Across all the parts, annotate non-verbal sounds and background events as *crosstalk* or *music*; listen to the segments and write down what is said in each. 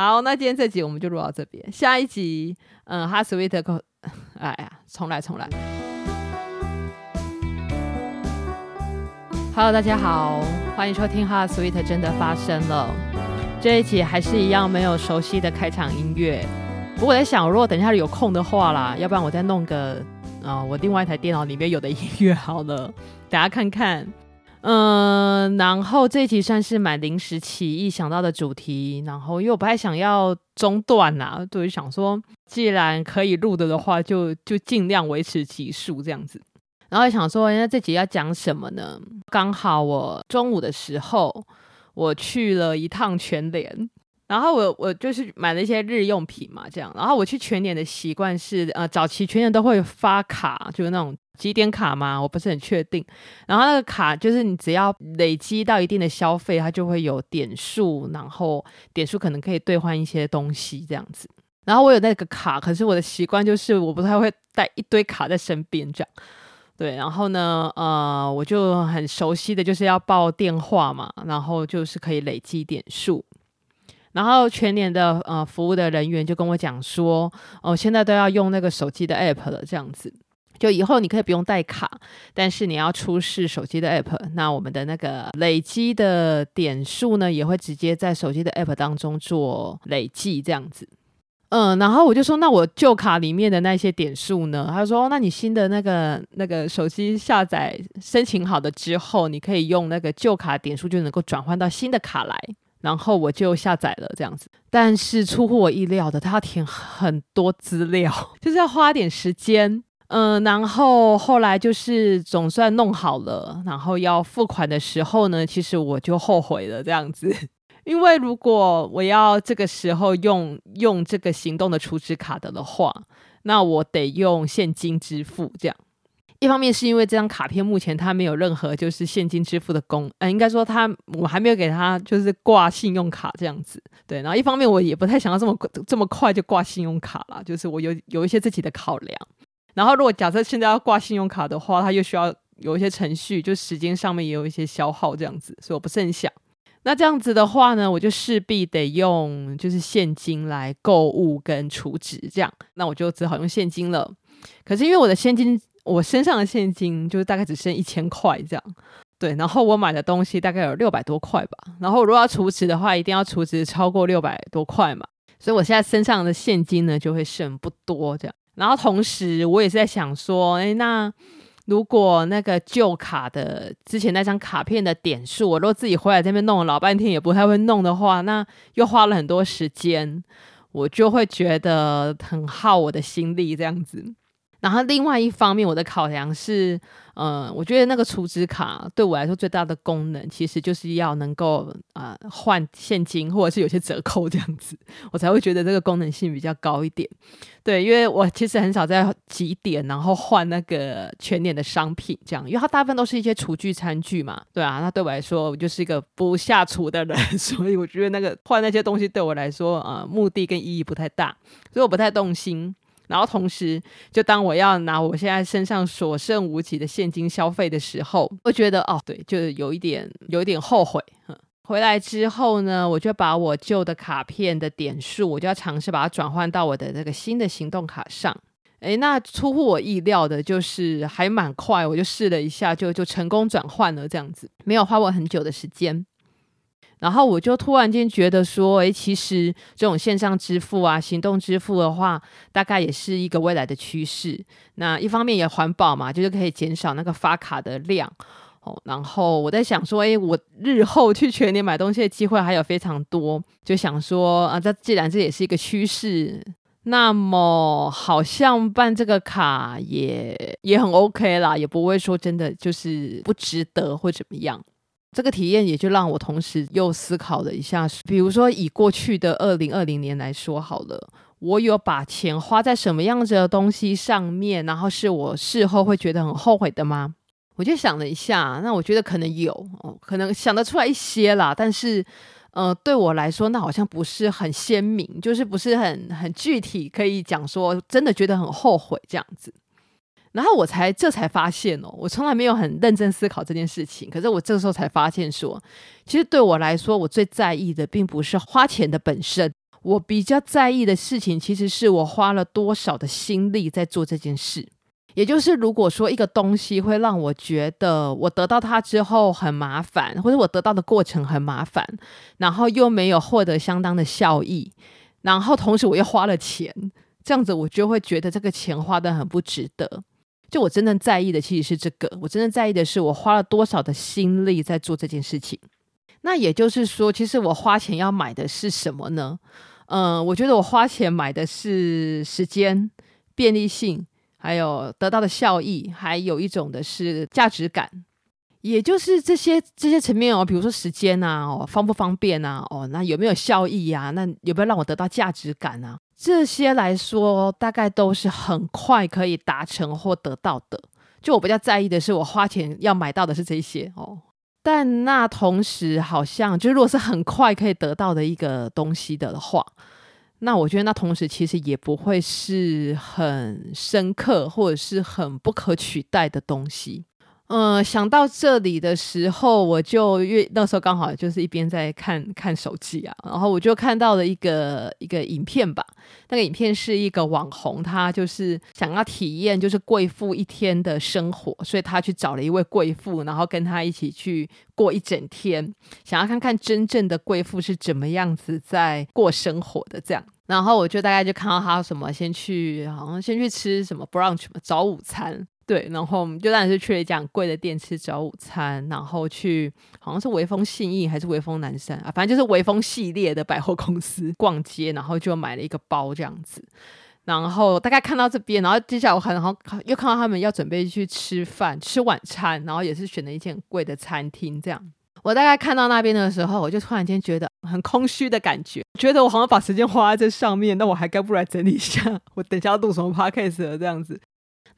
好，那今天这集我们就录到这边，下一集，嗯，HeartSweet，*laughs* 哎呀，重来重来。Hello，大家好，欢迎收听 HeartSweet 真的发生了。这一集还是一样没有熟悉的开场音乐，不过我在想，如果等一下有空的话啦，要不然我再弄个，呃，我另外一台电脑里面有的音乐好了，大家看看。嗯，然后这一集算是蛮临时起意想到的主题，然后因为我不太想要中断呐、啊，对，想说既然可以录的的话，就就尽量维持集数这样子。然后想说，那这集要讲什么呢？刚好我中午的时候我去了一趟全联，然后我我就是买了一些日用品嘛，这样。然后我去全联的习惯是，呃，早期全联都会发卡，就是那种。几点卡吗？我不是很确定。然后那个卡就是你只要累积到一定的消费，它就会有点数，然后点数可能可以兑换一些东西这样子。然后我有那个卡，可是我的习惯就是我不太会带一堆卡在身边这样。对，然后呢，呃，我就很熟悉的就是要报电话嘛，然后就是可以累积点数。然后全年的呃服务的人员就跟我讲说，哦，现在都要用那个手机的 app 了，这样子。就以后你可以不用带卡，但是你要出示手机的 app，那我们的那个累积的点数呢，也会直接在手机的 app 当中做累计这样子。嗯，然后我就说，那我旧卡里面的那些点数呢？他说，那你新的那个那个手机下载申请好的之后，你可以用那个旧卡点数就能够转换到新的卡来。然后我就下载了这样子，但是出乎我意料的，他要填很多资料，*laughs* 就是要花点时间。嗯，然后后来就是总算弄好了，然后要付款的时候呢，其实我就后悔了这样子，*laughs* 因为如果我要这个时候用用这个行动的储值卡的的话，那我得用现金支付这样。一方面是因为这张卡片目前它没有任何就是现金支付的功，呃，应该说它我还没有给它就是挂信用卡这样子，对。然后一方面我也不太想要这么这么快就挂信用卡啦，就是我有有一些自己的考量。然后，如果假设现在要挂信用卡的话，它又需要有一些程序，就时间上面也有一些消耗，这样子，所以我不是很想。那这样子的话呢，我就势必得用就是现金来购物跟储值，这样，那我就只好用现金了。可是因为我的现金，我身上的现金就是大概只剩一千块这样，对。然后我买的东西大概有六百多块吧。然后如果要储值的话，一定要储值超过六百多块嘛。所以我现在身上的现金呢，就会剩不多这样。然后同时，我也是在想说，哎，那如果那个旧卡的之前那张卡片的点数，我都自己回来这边弄了老半天也不太会弄的话，那又花了很多时间，我就会觉得很耗我的心力这样子。然后另外一方面，我的考量是，嗯，我觉得那个储值卡对我来说最大的功能，其实就是要能够啊、呃、换现金，或者是有些折扣这样子，我才会觉得这个功能性比较高一点。对，因为我其实很少在几点然后换那个全年的商品这样，因为它大部分都是一些厨具餐具嘛，对啊，那对我来说，我就是一个不下厨的人，*laughs* 所以我觉得那个换那些东西对我来说，啊、呃，目的跟意义不太大，所以我不太动心。然后同时，就当我要拿我现在身上所剩无几的现金消费的时候，我觉得哦，对，就是有一点，有一点后悔。回来之后呢，我就把我旧的卡片的点数，我就要尝试把它转换到我的那个新的行动卡上。诶，那出乎我意料的就是还蛮快，我就试了一下，就就成功转换了，这样子，没有花我很久的时间。然后我就突然间觉得说，诶，其实这种线上支付啊，行动支付的话，大概也是一个未来的趋势。那一方面也环保嘛，就是可以减少那个发卡的量。哦，然后我在想说，诶，我日后去全年买东西的机会还有非常多，就想说啊，这既然这也是一个趋势，那么好像办这个卡也也很 OK 啦，也不会说真的就是不值得或怎么样。这个体验也就让我同时又思考了一下，比如说以过去的二零二零年来说好了，我有把钱花在什么样子的东西上面，然后是我事后会觉得很后悔的吗？我就想了一下，那我觉得可能有，哦，可能想得出来一些啦，但是，呃，对我来说，那好像不是很鲜明，就是不是很很具体，可以讲说真的觉得很后悔这样子。然后我才这才发现哦，我从来没有很认真思考这件事情。可是我这个时候才发现说，其实对我来说，我最在意的并不是花钱的本身，我比较在意的事情，其实是我花了多少的心力在做这件事。也就是，如果说一个东西会让我觉得我得到它之后很麻烦，或者我得到的过程很麻烦，然后又没有获得相当的效益，然后同时我又花了钱，这样子我就会觉得这个钱花得很不值得。就我真正在意的其实是这个，我真正在意的是我花了多少的心力在做这件事情。那也就是说，其实我花钱要买的是什么呢？嗯、我觉得我花钱买的是时间、便利性。还有得到的效益，还有一种的是价值感，也就是这些这些层面哦，比如说时间啊，哦，方不方便啊，哦，那有没有效益啊？那有没有让我得到价值感啊？这些来说，大概都是很快可以达成或得到的。就我比较在意的是，我花钱要买到的是这些哦。但那同时，好像就是如果是很快可以得到的一个东西的话。那我觉得，那同时其实也不会是很深刻或者是很不可取代的东西。嗯，想到这里的时候，我就越那时候刚好就是一边在看看手机啊，然后我就看到了一个一个影片吧。那个影片是一个网红，他就是想要体验就是贵妇一天的生活，所以他去找了一位贵妇，然后跟他一起去过一整天，想要看看真正的贵妇是怎么样子在过生活的这样。然后我就大概就看到他什么，先去好像先去吃什么 brunch 嘛，早午餐。对，然后我们就当然是去了一家贵的店吃早午餐，然后去好像是微风信义还是微风南山啊，反正就是微风系列的百货公司 *laughs* 逛街，然后就买了一个包这样子，然后大概看到这边，然后接下来我很好又看到他们要准备去吃饭吃晚餐，然后也是选了一间贵的餐厅这样。我大概看到那边的时候，我就突然间觉得很空虚的感觉，觉得我好像把时间花在这上面，那我还该不来整理一下，*laughs* 我等一下要录什么 podcast 了这样子。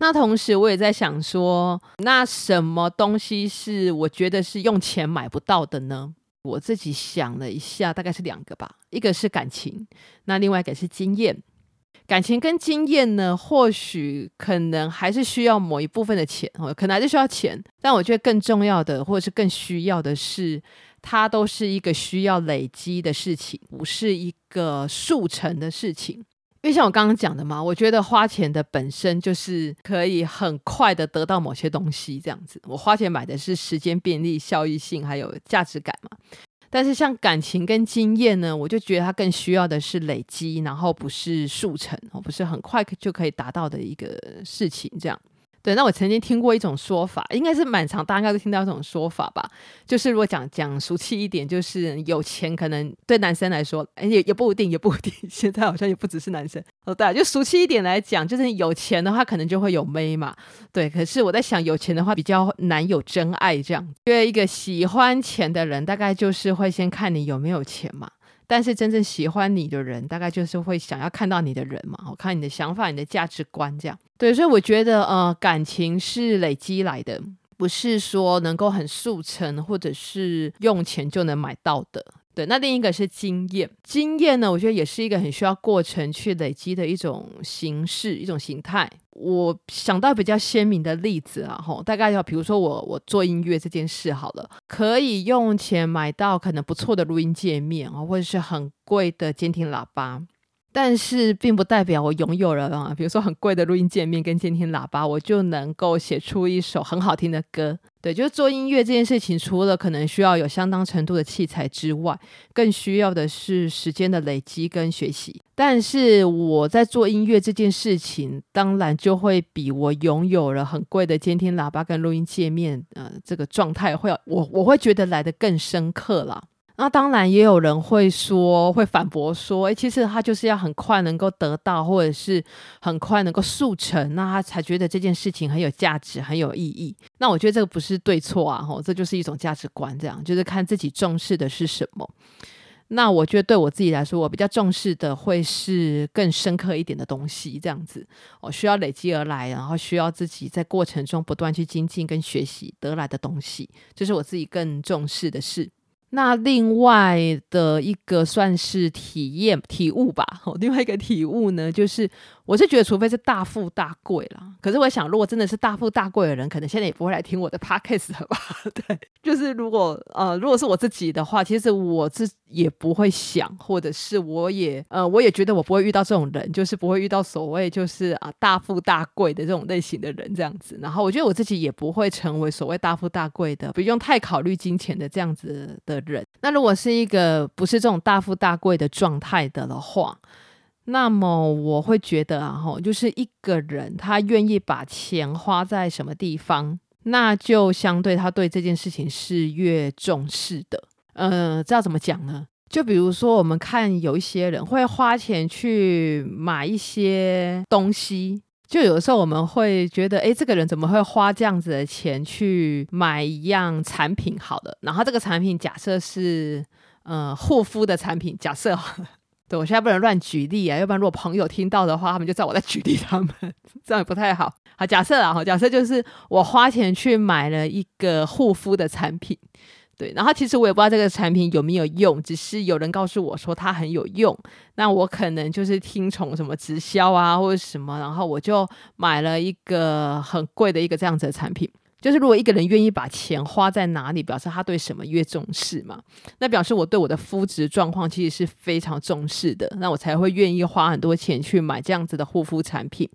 那同时，我也在想说，那什么东西是我觉得是用钱买不到的呢？我自己想了一下，大概是两个吧，一个是感情，那另外一个是经验。感情跟经验呢，或许可能还是需要某一部分的钱哦，可能还是需要钱，但我觉得更重要的，或者是更需要的是，它都是一个需要累积的事情，不是一个速成的事情。因为像我刚刚讲的嘛，我觉得花钱的本身就是可以很快的得到某些东西，这样子。我花钱买的是时间、便利、效益性，还有价值感嘛。但是像感情跟经验呢，我就觉得它更需要的是累积，然后不是速成，哦不是很快就可以达到的一个事情，这样。对，那我曾经听过一种说法，应该是蛮常，大家都听到这种说法吧？就是如果讲讲俗气一点，就是有钱可能对男生来说，哎，也也不一定，也不一定。*laughs* 现在好像也不只是男生哦。对，就俗气一点来讲，就是有钱的话，可能就会有妹嘛。对，可是我在想，有钱的话比较难有真爱这样，因为一个喜欢钱的人，大概就是会先看你有没有钱嘛。但是真正喜欢你的人，大概就是会想要看到你的人嘛，我看你的想法、你的价值观这样。对，所以我觉得，呃，感情是累积来的，不是说能够很速成，或者是用钱就能买到的。对，那另一个是经验，经验呢，我觉得也是一个很需要过程去累积的一种形式、一种形态。我想到比较鲜明的例子啊，吼，大概要比如说我我做音乐这件事好了，可以用钱买到可能不错的录音界面啊，或者是很贵的监听喇叭。但是并不代表我拥有了啊，比如说很贵的录音界面跟监听喇叭，我就能够写出一首很好听的歌。对，就是做音乐这件事情，除了可能需要有相当程度的器材之外，更需要的是时间的累积跟学习。但是我在做音乐这件事情，当然就会比我拥有了很贵的监听喇叭跟录音界面，呃，这个状态会我我会觉得来得更深刻啦。那当然也有人会说，会反驳说，诶，其实他就是要很快能够得到，或者是很快能够速成，那他才觉得这件事情很有价值、很有意义。那我觉得这个不是对错啊，吼，这就是一种价值观，这样就是看自己重视的是什么。那我觉得对我自己来说，我比较重视的会是更深刻一点的东西，这样子，我需要累积而来，然后需要自己在过程中不断去精进跟学习得来的东西，这是我自己更重视的事。那另外的一个算是体验体悟吧，*laughs* 另外一个体悟呢，就是我是觉得，除非是大富大贵啦。可是我想，如果真的是大富大贵的人，可能现在也不会来听我的 podcast 了吧？*laughs* 对，就是如果呃，如果是我自己的话，其实我自也不会想，或者是我也呃，我也觉得我不会遇到这种人，就是不会遇到所谓就是啊大富大贵的这种类型的人这样子。然后我觉得我自己也不会成为所谓大富大贵的，不用太考虑金钱的这样子的人。那如果是一个不是这种大富大贵的状态的的话，那么我会觉得啊，吼，就是一个人他愿意把钱花在什么地方，那就相对他对这件事情是越重视的。呃，这要怎么讲呢？就比如说，我们看有一些人会花钱去买一些东西。就有的时候我们会觉得，诶，这个人怎么会花这样子的钱去买一样产品？好的，然后这个产品假设是呃护肤的产品，假设，对，我现在不能乱举例啊，要不然如果朋友听到的话，他们就知道我在举例他们，*laughs* 这样也不太好。好，假设啊，好，假设就是我花钱去买了一个护肤的产品。对，然后其实我也不知道这个产品有没有用，只是有人告诉我说它很有用，那我可能就是听从什么直销啊或者什么，然后我就买了一个很贵的一个这样子的产品。就是如果一个人愿意把钱花在哪里，表示他对什么越重视嘛，那表示我对我的肤质状况其实是非常重视的，那我才会愿意花很多钱去买这样子的护肤产品。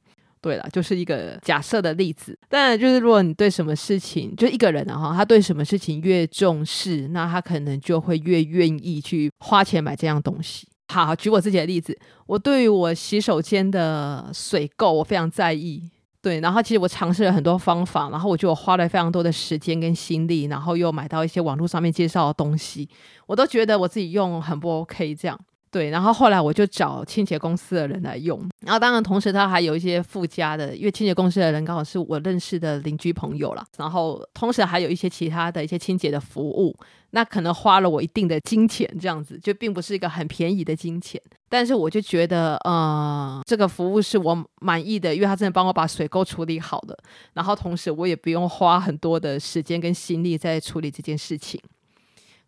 对了，就是一个假设的例子。当然，就是如果你对什么事情，就一个人哈，他对什么事情越重视，那他可能就会越愿意去花钱买这样东西。好，好，举我自己的例子，我对于我洗手间的水垢，我非常在意。对，然后其实我尝试了很多方法，然后我就花了非常多的时间跟心力，然后又买到一些网络上面介绍的东西，我都觉得我自己用很不 OK 这样。对，然后后来我就找清洁公司的人来用，然后当然同时他还有一些附加的，因为清洁公司的人刚好是我认识的邻居朋友啦，然后同时还有一些其他的一些清洁的服务，那可能花了我一定的金钱，这样子就并不是一个很便宜的金钱，但是我就觉得，呃，这个服务是我满意的，因为他真的帮我把水沟处理好了，然后同时我也不用花很多的时间跟心力在处理这件事情。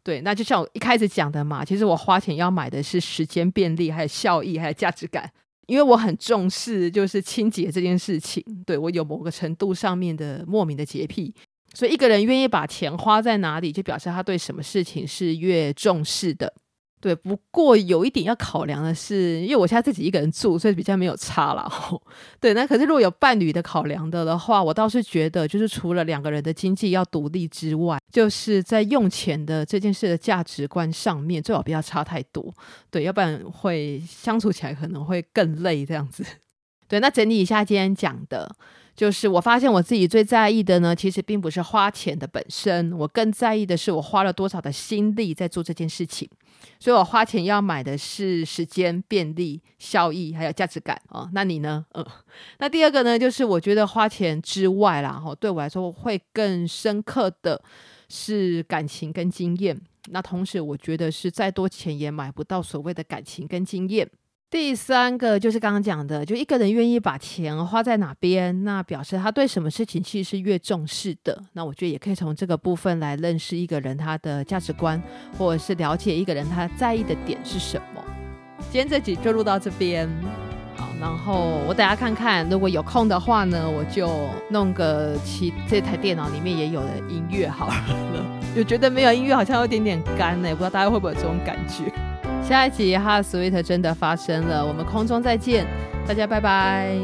对，那就像我一开始讲的嘛，其实我花钱要买的是时间便利，还有效益，还有价值感，因为我很重视就是清洁这件事情。对，我有某个程度上面的莫名的洁癖，所以一个人愿意把钱花在哪里，就表示他对什么事情是越重视的。对，不过有一点要考量的是，因为我现在自己一个人住，所以比较没有差啦。*laughs* 对，那可是如果有伴侣的考量的的话，我倒是觉得，就是除了两个人的经济要独立之外，就是在用钱的这件事的价值观上面，最好不要差太多。对，要不然会相处起来可能会更累这样子。*laughs* 对，那整理一下今天讲的。就是我发现我自己最在意的呢，其实并不是花钱的本身，我更在意的是我花了多少的心力在做这件事情。所以我花钱要买的是时间、便利、效益，还有价值感哦。那你呢？嗯，那第二个呢，就是我觉得花钱之外啦，哈，对我来说会更深刻的是感情跟经验。那同时，我觉得是再多钱也买不到所谓的感情跟经验。第三个就是刚刚讲的，就一个人愿意把钱花在哪边，那表示他对什么事情其实是越重视的。那我觉得也可以从这个部分来认识一个人他的价值观，或者是了解一个人他在意的点是什么。今天这集就录到这边，好，然后我等下看看，如果有空的话呢，我就弄个其这台电脑里面也有的音乐好了。*laughs* 就觉得没有音乐好像有点点干呢，不知道大家会不会有这种感觉。下一集哈，Sweet 真的发生了，我们空中再见，大家拜拜。